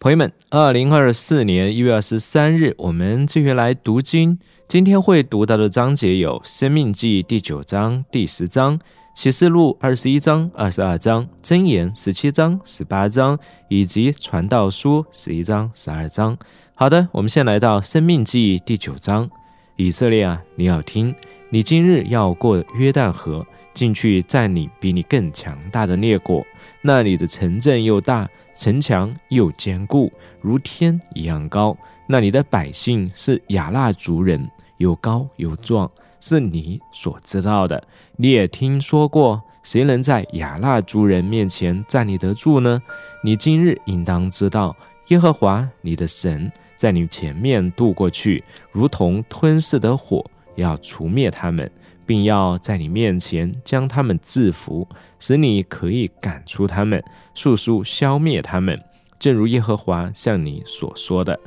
朋友们，二零二四年一月二十三日，我们继续来读经。今天会读到的章节有《生命记》第九章、第十章，《启示录》二十一章、二十二章，《箴言》十七章、十八章，以及《传道书》十一章、十二章。好的，我们先来到《生命记》第九章。以色列啊，你要听，你今日要过约旦河，进去占领比你更强大的列国，那里的城镇又大。城墙又坚固，如天一样高。那里的百姓是亚衲族人，又高又壮，是你所知道的。你也听说过，谁能在亚衲族人面前站立得住呢？你今日应当知道，耶和华你的神在你前面渡过去，如同吞噬的火，要除灭他们。并要在你面前将他们制服，使你可以赶出他们，速速消灭他们。正如耶和华向你所说的，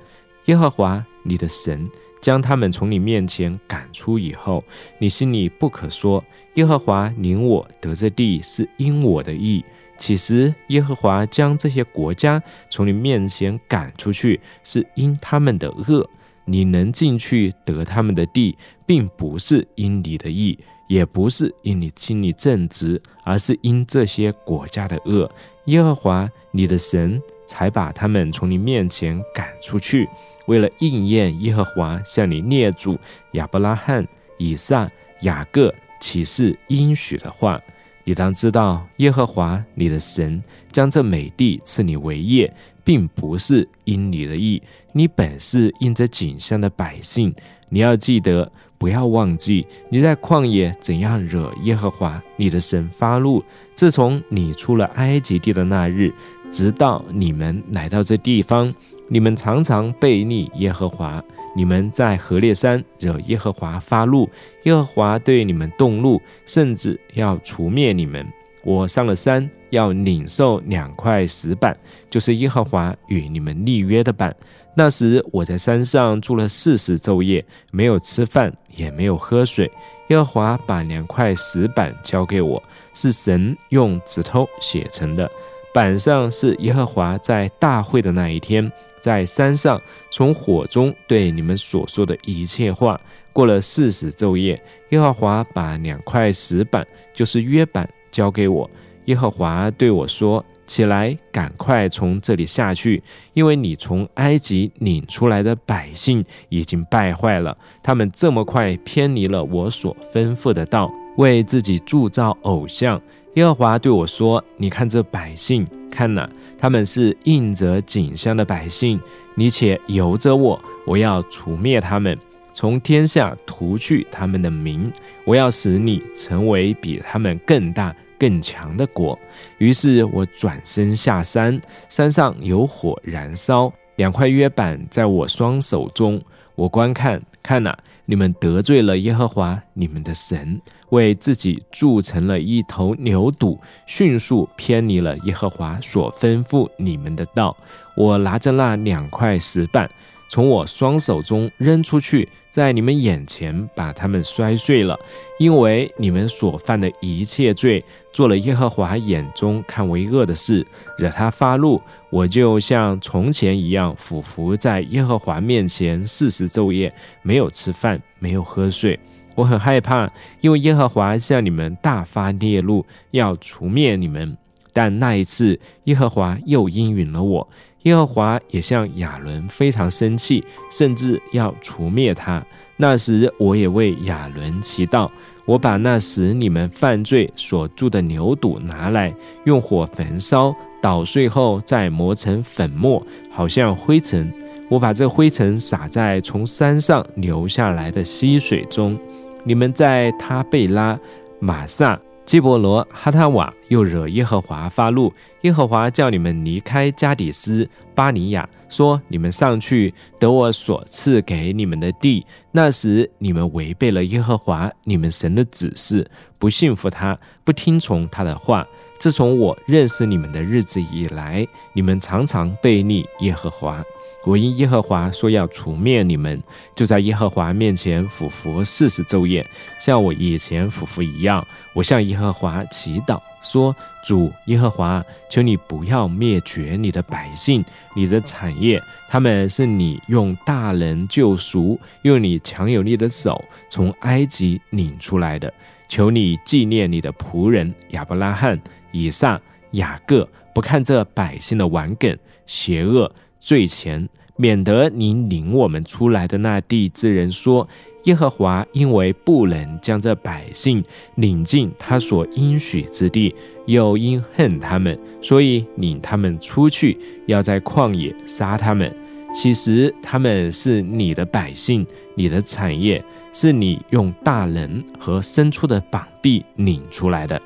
耶和华你的神将他们从你面前赶出以后，你心里不可说：耶和华领我得这地是因我的意。其实耶和华将这些国家从你面前赶出去，是因他们的恶。你能进去得他们的地，并不是因你的义，也不是因你心里正直，而是因这些国家的恶。耶和华你的神才把他们从你面前赶出去，为了应验耶和华向你列祖亚伯拉罕、以撒、雅各启示应许的话。你当知道，耶和华你的神将这美地赐你为业。并不是因你的意，你本是因着景象的百姓。你要记得，不要忘记你在旷野怎样惹耶和华你的神发怒。自从你出了埃及地的那日，直到你们来到这地方，你们常常背逆耶和华。你们在何烈山惹耶和华发怒，耶和华对你们动怒，甚至要除灭你们。我上了山，要领受两块石板，就是耶和华与你们立约的板。那时我在山上住了四十昼夜，没有吃饭，也没有喝水。耶和华把两块石板交给我，是神用指头写成的。板上是耶和华在大会的那一天，在山上从火中对你们所说的一切话。过了四十昼夜，耶和华把两块石板，就是约板。交给我，耶和华对我说：“起来，赶快从这里下去，因为你从埃及领出来的百姓已经败坏了，他们这么快偏离了我所吩咐的道，为自己铸造偶像。”耶和华对我说：“你看这百姓，看哪，他们是应着景象的百姓，你且由着我，我要除灭他们。”从天下涂去他们的名，我要使你成为比他们更大更强的国。于是我转身下山，山上有火燃烧，两块约板在我双手中。我观看，看哪，你们得罪了耶和华你们的神，为自己铸成了一头牛犊，迅速偏离了耶和华所吩咐你们的道。我拿着那两块石板，从我双手中扔出去。在你们眼前把他们摔碎了，因为你们所犯的一切罪，做了耶和华眼中看为恶的事，惹他发怒。我就像从前一样俯伏在耶和华面前四十昼夜，没有吃饭，没有喝水。我很害怕，因为耶和华向你们大发烈怒，要除灭你们。但那一次，耶和华又应允了我。耶和华也向亚伦非常生气，甚至要除灭他。那时，我也为亚伦祈祷。我把那时你们犯罪所铸的牛犊拿来，用火焚烧，捣碎后再磨成粉末，好像灰尘。我把这灰尘撒在从山上流下来的溪水中。你们在他贝拉、马萨。基伯罗哈塔瓦又惹耶和华发怒，耶和华叫你们离开加底斯巴尼亚，说你们上去得我所赐给你们的地。那时你们违背了耶和华你们神的指示，不信服他，不听从他的话。自从我认识你们的日子以来，你们常常背逆耶和华。我因耶和华说要除灭你们，就在耶和华面前俯伏四十昼夜，像我以前俯伏一样。我向耶和华祈祷，说：“主耶和华，求你不要灭绝你的百姓，你的产业，他们是你用大能救赎，用你强有力的手从埃及领出来的。求你纪念你的仆人亚伯拉罕、以撒、雅各，不看这百姓的顽梗、邪恶、罪前，免得你领我们出来的那地之人说。”耶和华因为不能将这百姓领进他所应许之地，又因恨他们，所以领他们出去，要在旷野杀他们。其实他们是你的百姓，你的产业，是你用大能和伸出的膀臂领出来的。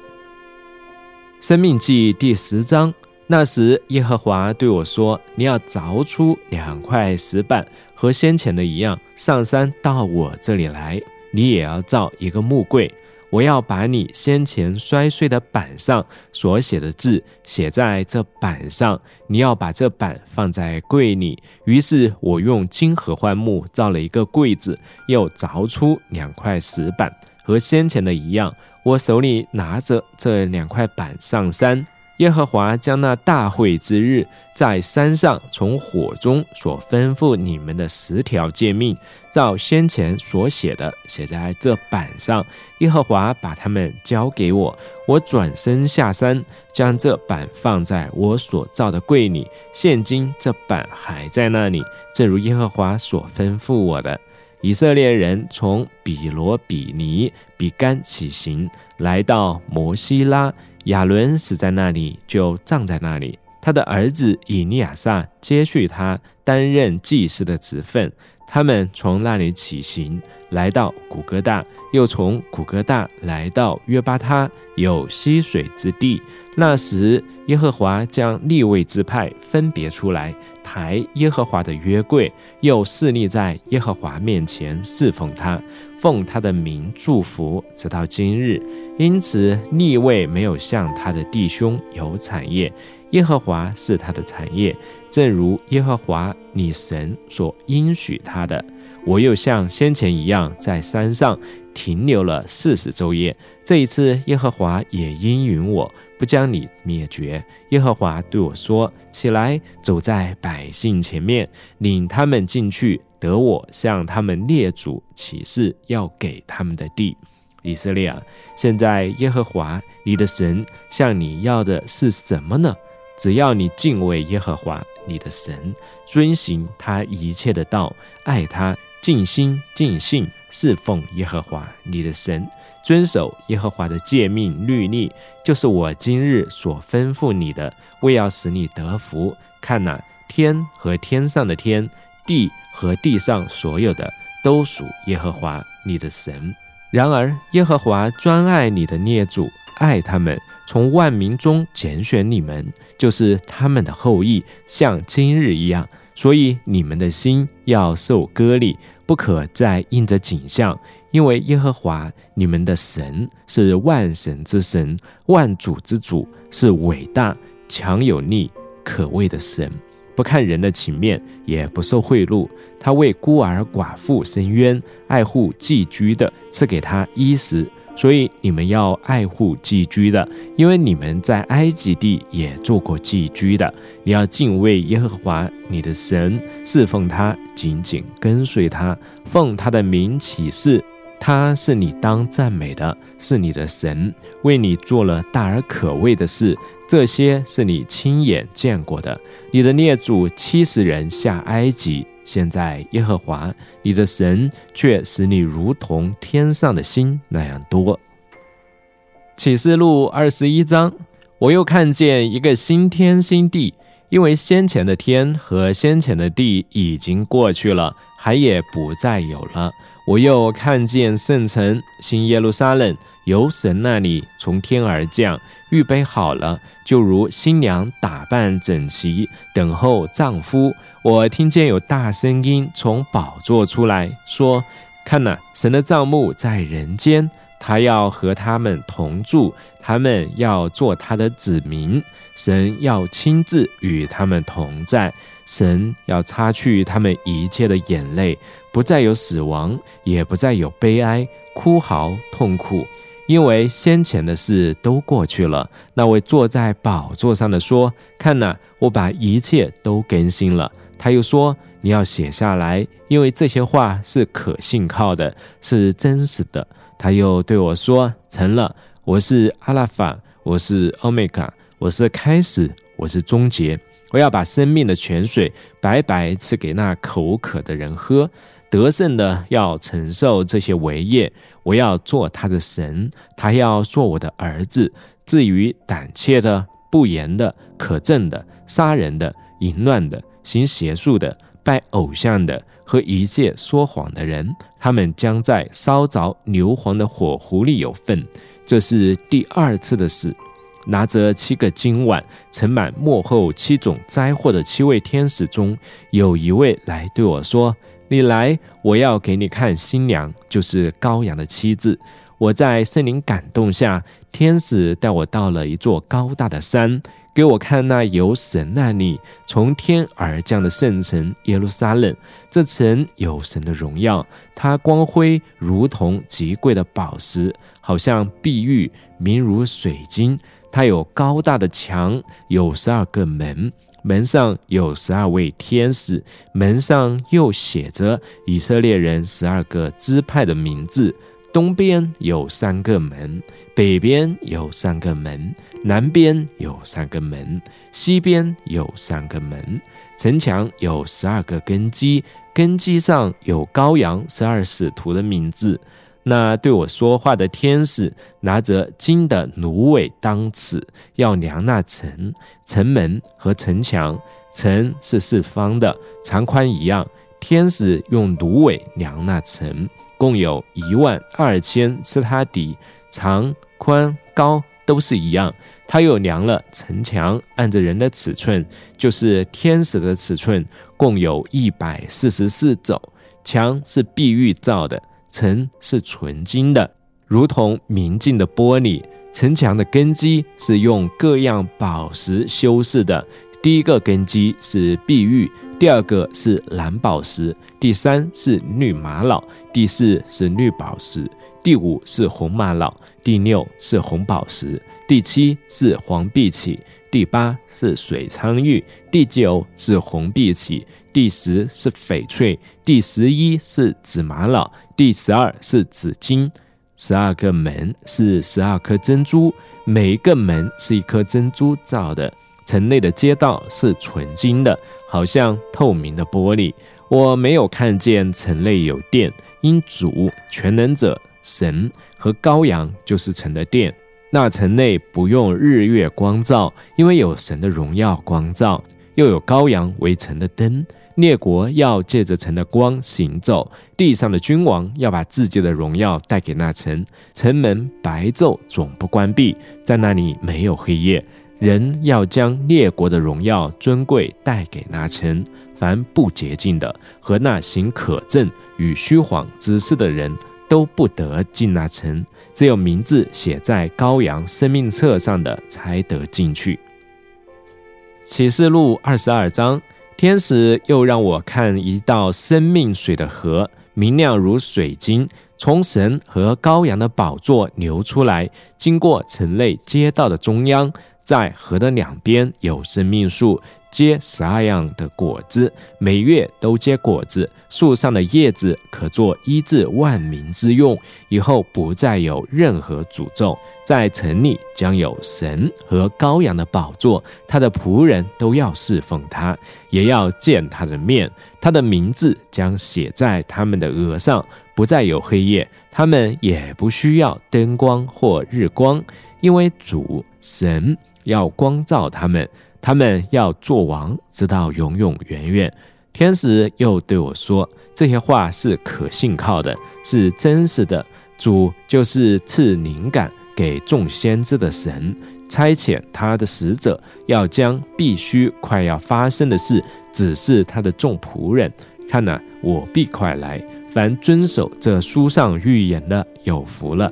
生命记第十章。那时，耶和华对我说：“你要凿出两块石板，和先前的一样，上山到我这里来。你也要造一个木柜，我要把你先前摔碎的板上所写的字写在这板上。你要把这板放在柜里。于是，我用金合欢木造了一个柜子，又凿出两块石板，和先前的一样。我手里拿着这两块板上山。”耶和华将那大会之日，在山上从火中所吩咐你们的十条诫命，照先前所写的写在这板上。耶和华把他们交给我，我转身下山，将这板放在我所造的柜里。现今这板还在那里，正如耶和华所吩咐我的。以色列人从比罗比尼比干起行，来到摩西拉。亚伦死在那里，就葬在那里。他的儿子以利亚撒接续他担任祭司的职分。他们从那里起行，来到古哥大，又从古哥大来到约巴他，有溪水之地。那时，耶和华将立位之派分别出来，抬耶和华的约柜，又侍立在耶和华面前侍奉他，奉他的名祝福，直到今日。因此，立位没有像他的弟兄有产业，耶和华是他的产业，正如耶和华你神所应许他的。我又像先前一样，在山上停留了四十昼夜。这一次，耶和华也应允我。不将你灭绝。耶和华对我说：“起来，走在百姓前面，领他们进去，得我向他们列祖起誓要给他们的地。以色列啊，现在耶和华你的神向你要的是什么呢？只要你敬畏耶和华你的神，遵行他一切的道，爱他，尽心尽性侍奉耶和华你的神。”遵守耶和华的诫命律例，就是我今日所吩咐你的，为要使你得福。看哪，天和天上的天，地和地上所有的，都属耶和华你的神。然而，耶和华专爱你的孽主，爱他们，从万民中拣选你们，就是他们的后裔，像今日一样。所以，你们的心要受割礼，不可再印着景象。因为耶和华你们的神是万神之神，万主之主，是伟大、强有力、可畏的神，不看人的情面，也不受贿赂。他为孤儿寡妇伸冤，爱护寄居的，赐给他衣食。所以你们要爱护寄居的，因为你们在埃及地也做过寄居的。你要敬畏耶和华你的神，侍奉他，紧紧跟随他，奉他的名起誓。他是你当赞美的，是你的神，为你做了大而可畏的事，这些是你亲眼见过的。你的列祖七十人下埃及，现在耶和华你的神却使你如同天上的星那样多。启示录二十一章，我又看见一个新天新地，因为先前的天和先前的地已经过去了，海也不再有了。我又看见圣城新耶路撒冷由神那里从天而降，预备好了，就如新娘打扮整齐，等候丈夫。我听见有大声音从宝座出来说：“看呐，神的帐幕在人间，他要和他们同住，他们要做他的子民，神要亲自与他们同在。”神要擦去他们一切的眼泪，不再有死亡，也不再有悲哀、哭嚎、痛苦，因为先前的事都过去了。那位坐在宝座上的说：“看呐，我把一切都更新了。”他又说：“你要写下来，因为这些话是可信靠的，是真实的。”他又对我说：“成了，我是阿拉法，我是欧米伽，我是开始，我是终结。我要把生命的泉水白白赐给那口渴的人喝。得胜的要承受这些为业。我要做他的神，他要做我的儿子。至于胆怯的、不言的、可憎的、杀人的、淫乱的、行邪术的、拜偶像的和一切说谎的人，他们将在烧着硫磺的火壶里有份。这是第二次的事。拿着七个金碗盛满幕后七种灾祸的七位天使中，有一位来对我说。你来，我要给你看新娘，就是羔羊的妻子。我在圣灵感动下，天使带我到了一座高大的山，给我看那由神那里从天而降的圣城耶路撒冷。这城有神的荣耀，它光辉如同极贵的宝石，好像碧玉，明如水晶。它有高大的墙，有十二个门。门上有十二位天使，门上又写着以色列人十二个支派的名字。东边有三个门，北边有三个门，南边有三个门，西边有三个门。城墙有十二个根基，根基上有羔羊十二使徒的名字。那对我说话的天使拿着金的芦苇当尺，要量那城、城门和城墙。城是四方的，长宽一样。天使用芦苇量那城，共有一万二千斯他底，长、宽、高都是一样。他又量了城墙，按着人的尺寸，就是天使的尺寸，共有一百四十四肘。墙是碧玉造的。城是纯金的，如同明镜的玻璃。城墙的根基是用各样宝石修饰的。第一个根基是碧玉，第二个是蓝宝石，第三是绿玛瑙，第四是绿宝石，第五是红玛瑙，第六是红宝石，第七是黄碧玺，第八是水苍玉，第九是红碧玺。第十是翡翠，第十一是紫玛瑙，第十二是紫金。十二个门是十二颗珍珠，每一个门是一颗珍珠造的。城内的街道是纯金的，好像透明的玻璃。我没有看见城内有电，因主全能者神和羔羊就是城的殿。那城内不用日月光照，因为有神的荣耀光照，又有羔羊为城的灯。列国要借着城的光行走，地上的君王要把自己的荣耀带给那城。城门白昼总不关闭，在那里没有黑夜。人要将列国的荣耀尊贵带给那城。凡不洁净的和那行可憎与虚谎之事的人都不得进那城，只有名字写在羔羊生命册上的才得进去。启示录二十二章。天使又让我看一道生命水的河，明亮如水晶，从神和羔羊的宝座流出来，经过城内街道的中央，在河的两边有生命树。结十二样的果子，每月都结果子。树上的叶子可做医治万民之用。以后不再有任何诅咒。在城里将有神和羔羊的宝座，他的仆人都要侍奉他，也要见他的面。他的名字将写在他们的额上。不再有黑夜，他们也不需要灯光或日光，因为主神要光照他们。他们要做王，直到永永远远。天使又对我说：“这些话是可信靠的，是真实的。主就是赐灵感给众先知的神，差遣他的使者，要将必须快要发生的事指示他的众仆人。看呐，我必快来。凡遵守这书上预言的，有福了。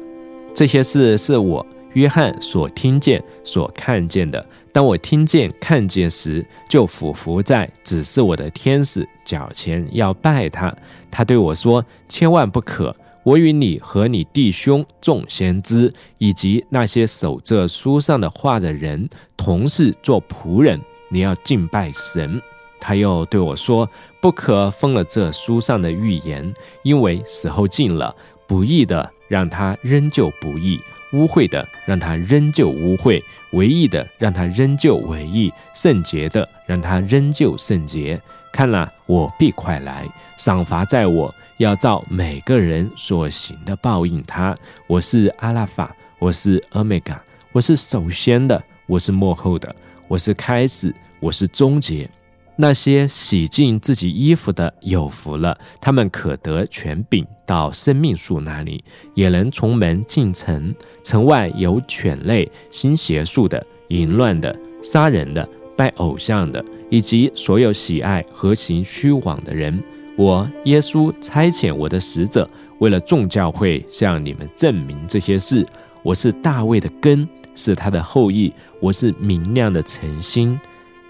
这些事是我约翰所听见、所看见的。”当我听见、看见时，就俯伏在指示我的天使脚前，要拜他。他对我说：“千万不可！我与你和你弟兄众先知，以及那些守这书上的话的人，同是做仆人。你要敬拜神。他又对我说：“不可封了这书上的预言，因为时候近了。不义的让他仍旧不义，污秽的让他仍旧污秽，唯一的让他仍旧唯一，圣洁的让他仍旧圣洁。看了，我必快来，赏罚在我。”要照每个人所行的报应他。我是阿拉法，我是欧米伽，我是首先的，我是幕后的，我是开始，我是终结。那些洗净自己衣服的有福了，他们可得权柄到生命树那里，也能从门进城。城外有犬类、行邪术的、淫乱的、杀人的、拜偶像的，以及所有喜爱和行虚妄的人。我耶稣差遣我的使者，为了众教会向你们证明这些事。我是大卫的根，是他的后裔。我是明亮的晨星。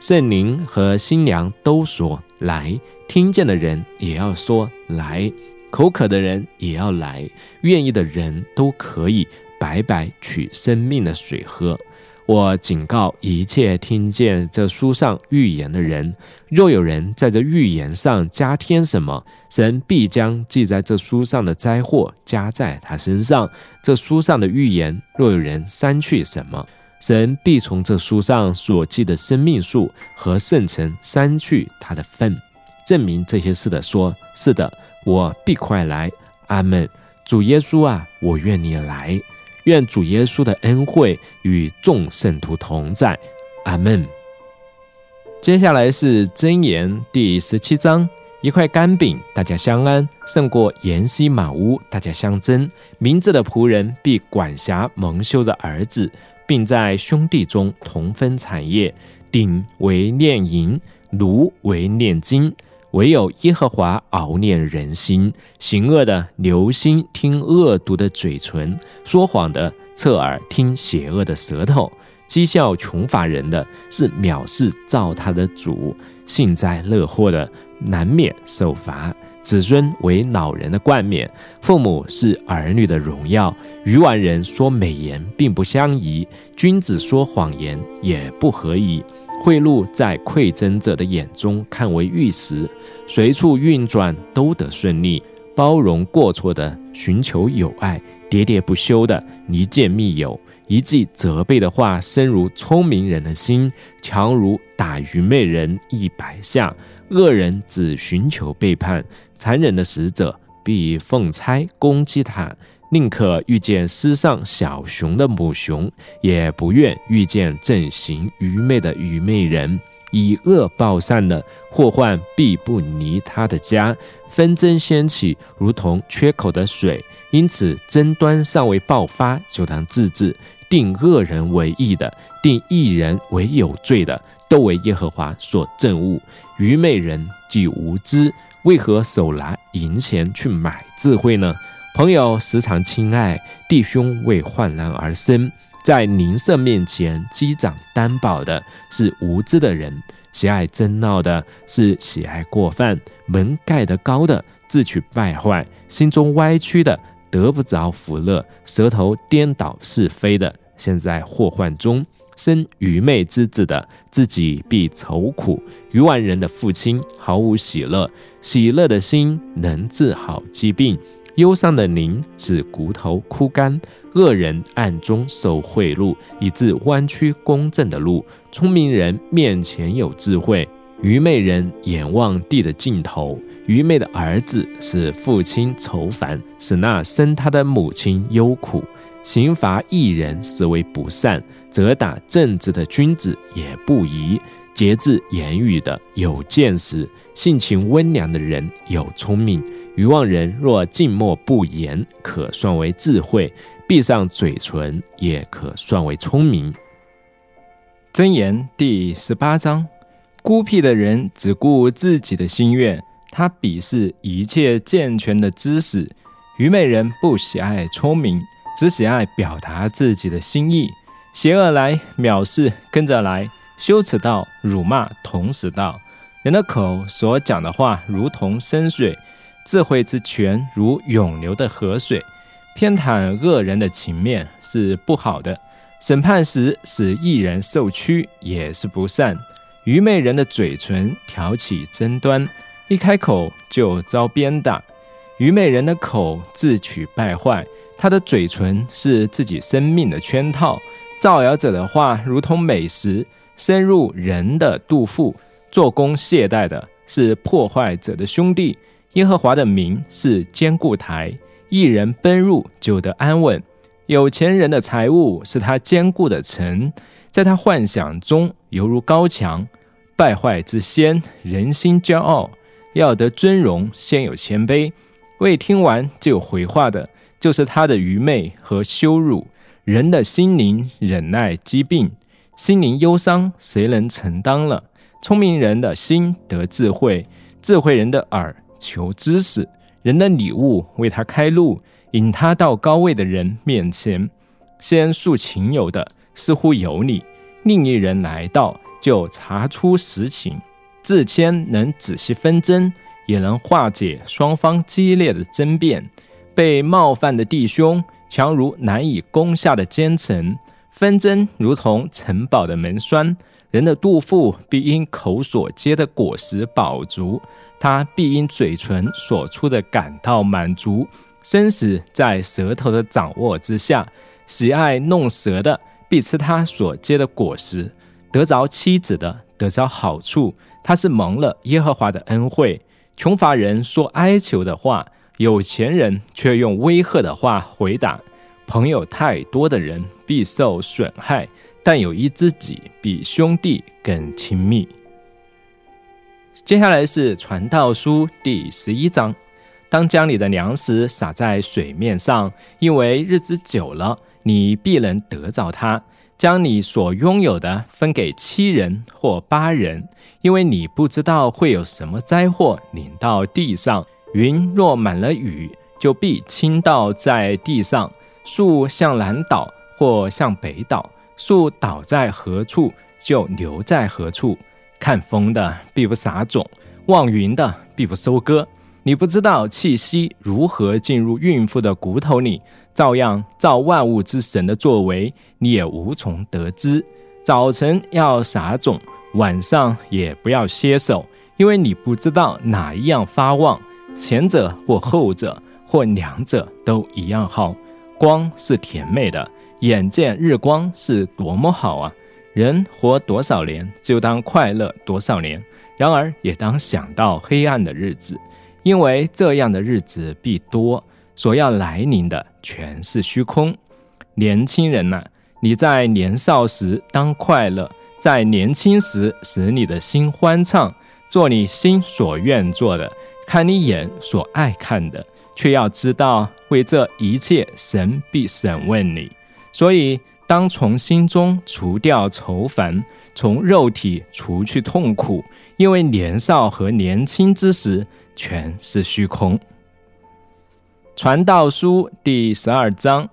圣灵和新娘都说来，听见的人也要说来，口渴的人也要来，愿意的人都可以白白取生命的水喝。我警告一切听见这书上预言的人：若有人在这预言上加添什么，神必将记在这书上的灾祸加在他身上；这书上的预言，若有人删去什么，神必从这书上所记的生命树和圣城删去他的份。证明这些事的说：是的，我必快来。阿门。主耶稣啊，我愿你来。愿主耶稣的恩惠与众圣徒同在，阿门。接下来是箴言第十七章：一块干饼，大家相安，胜过筵席满屋，大家相争。明智的仆人必管辖蒙羞的儿子，并在兄弟中同分产业。鼎为炼银，炉为炼金。唯有耶和华熬炼人心，行恶的留心听恶毒的嘴唇，说谎的侧耳听邪恶的舌头，讥笑穷乏人的是藐视造他的主，幸灾乐祸的难免受罚。子孙为老人的冠冕，父母是儿女的荣耀。愚顽人说美言并不相宜，君子说谎言也不合宜。贿赂在馈赠者的眼中看为玉石，随处运转都得顺利。包容过错的，寻求友爱，喋喋不休的离间密友，一句责备的话，深如聪明人的心，强如打愚昧人一百下。恶人只寻求背叛，残忍的使者必奉差攻击他。宁可遇见世上小熊的母熊，也不愿遇见正行愚昧的愚昧人。以恶报善的祸患必不离他的家，纷争掀起，如同缺口的水。因此争端尚未爆发，就当制止。定恶人为义的，定义人为有罪的，都为耶和华所憎恶。愚昧人既无知，为何手拿银钱去买智慧呢？朋友时常亲爱弟兄，为患难而生，在邻舍面前击掌担保的是无知的人；喜爱争闹的是喜爱过犯；门盖得高的自取败坏，心中歪曲的得不着福乐，舌头颠倒是非的，现在祸患中生愚昧之子的，自己必愁苦；愚顽人的父亲毫无喜乐，喜乐的心能治好疾病。忧伤的灵使骨头枯干，恶人暗中受贿赂，以致弯曲公正的路。聪明人面前有智慧，愚昧人眼望地的尽头。愚昧的儿子使父亲愁烦，使那生他的母亲忧苦。刑罚一人实为不善，责打正直的君子也不宜。节制言语的有见识，性情温良的人有聪明。愚妄人若静默不言，可算为智慧；闭上嘴唇，也可算为聪明。箴言第十八章：孤僻的人只顾自己的心愿，他鄙视一切健全的知识；愚昧人不喜爱聪明，只喜爱表达自己的心意。邪恶来，藐视跟着来；羞耻道，辱骂同时道。人的口所讲的话，如同深水。智慧之泉如涌流的河水，偏袒恶人的情面是不好的。审判时使一人受屈也是不善。愚昧人的嘴唇挑起争端，一开口就遭鞭打。愚昧人的口自取败坏，他的嘴唇是自己生命的圈套。造谣者的话如同美食，深入人的肚腹。做工懈怠的是破坏者的兄弟。耶和华的名是坚固台，一人奔入就得安稳。有钱人的财物是他坚固的城，在他幻想中犹如高墙。败坏之先，人心骄傲，要得尊荣，先有谦卑。未听完就回话的，就是他的愚昧和羞辱。人的心灵忍耐疾病，心灵忧伤，谁能承担了？聪明人的心得智慧，智慧人的耳求知识。人的礼物为他开路，引他到高位的人面前。先诉情友的似乎有你，另一人来到就查出实情。自谦能仔细分争，也能化解双方激烈的争辩。被冒犯的弟兄。强如难以攻下的奸臣，纷争如同城堡的门栓。人的肚腹必因口所结的果实饱足，他必因嘴唇所出的感到满足。生死在舌头的掌握之下，喜爱弄舌的必吃他所结的果实。得着妻子的得着好处，他是蒙了耶和华的恩惠。穷乏人说哀求的话。有钱人却用威吓的话回答：“朋友太多的人必受损害，但有一知己比兄弟更亲密。”接下来是《传道书》第十一章：当将你的粮食撒在水面上，因为日子久了，你必能得着它；将你所拥有的分给七人或八人，因为你不知道会有什么灾祸临到地上。云若满了雨，就必倾倒在地上；树向南倒或向北倒，树倒在何处，就留在何处。看风的必不撒种，望云的必不收割。你不知道气息如何进入孕妇的骨头里，照样造万物之神的作为，你也无从得知。早晨要撒种，晚上也不要歇手，因为你不知道哪一样发旺。前者或后者或两者都一样好。光是甜美的，眼见日光是多么好啊！人活多少年，就当快乐多少年。然而也当想到黑暗的日子，因为这样的日子必多。所要来临的全是虚空。年轻人呐，你在年少时当快乐，在年轻时使你的心欢畅，做你心所愿做的。看你眼所爱看的，却要知道为这一切，神必审问你。所以，当从心中除掉愁烦，从肉体除去痛苦，因为年少和年轻之时全是虚空。传道书第十二章：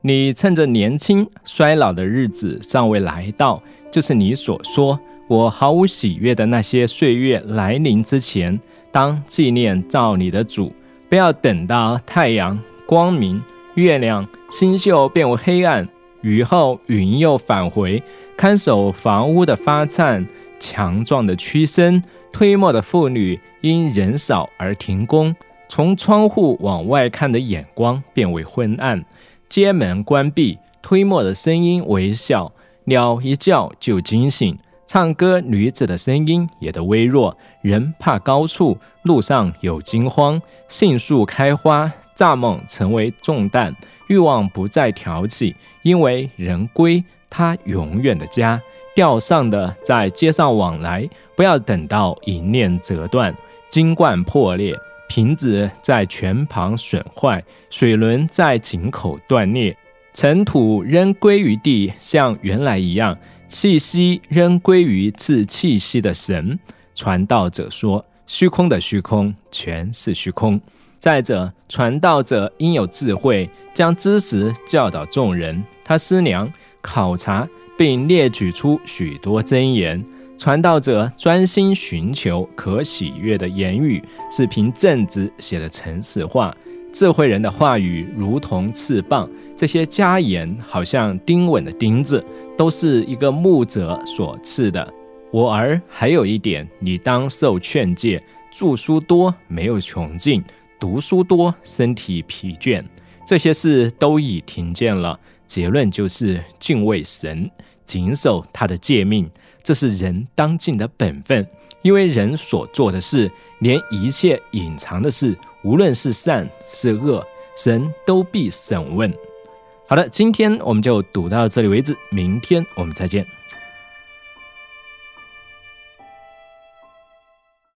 你趁着年轻衰老的日子尚未来到，就是你所说我毫无喜悦的那些岁月来临之前。当纪念造你的主，不要等到太阳光明、月亮、星宿变为黑暗，雨后云又返回。看守房屋的发颤，强壮的屈身，推磨的妇女因人少而停工。从窗户往外看的眼光变为昏暗，街门关闭，推磨的声音微笑，鸟一叫就惊醒。唱歌女子的声音也都微弱，人怕高处，路上有惊慌。杏树开花，蚱蜢成为重担，欲望不再挑起，因为人归他永远的家。钓上的在街上往来，不要等到银链折断，金冠破裂，瓶子在泉旁损坏，水轮在井口断裂，尘土仍归于地，像原来一样。气息仍归于赐气息的神。传道者说：“虚空的虚空，全是虚空。”再者，传道者应有智慧，将知识教导众人。他思量、考察，并列举出许多箴言。传道者专心寻求可喜悦的言语，是凭正直写的诚实话。智慧人的话语如同翅膀，这些佳言好像钉稳的钉子，都是一个牧者所赐的。我儿，还有一点，你当受劝诫：著书多没有穷尽，读书多身体疲倦。这些事都已听见了，结论就是敬畏神，谨守他的诫命。这是人当尽的本分，因为人所做的事，连一切隐藏的事，无论是善是恶，神都必审问。好的，今天我们就读到这里为止，明天我们再见。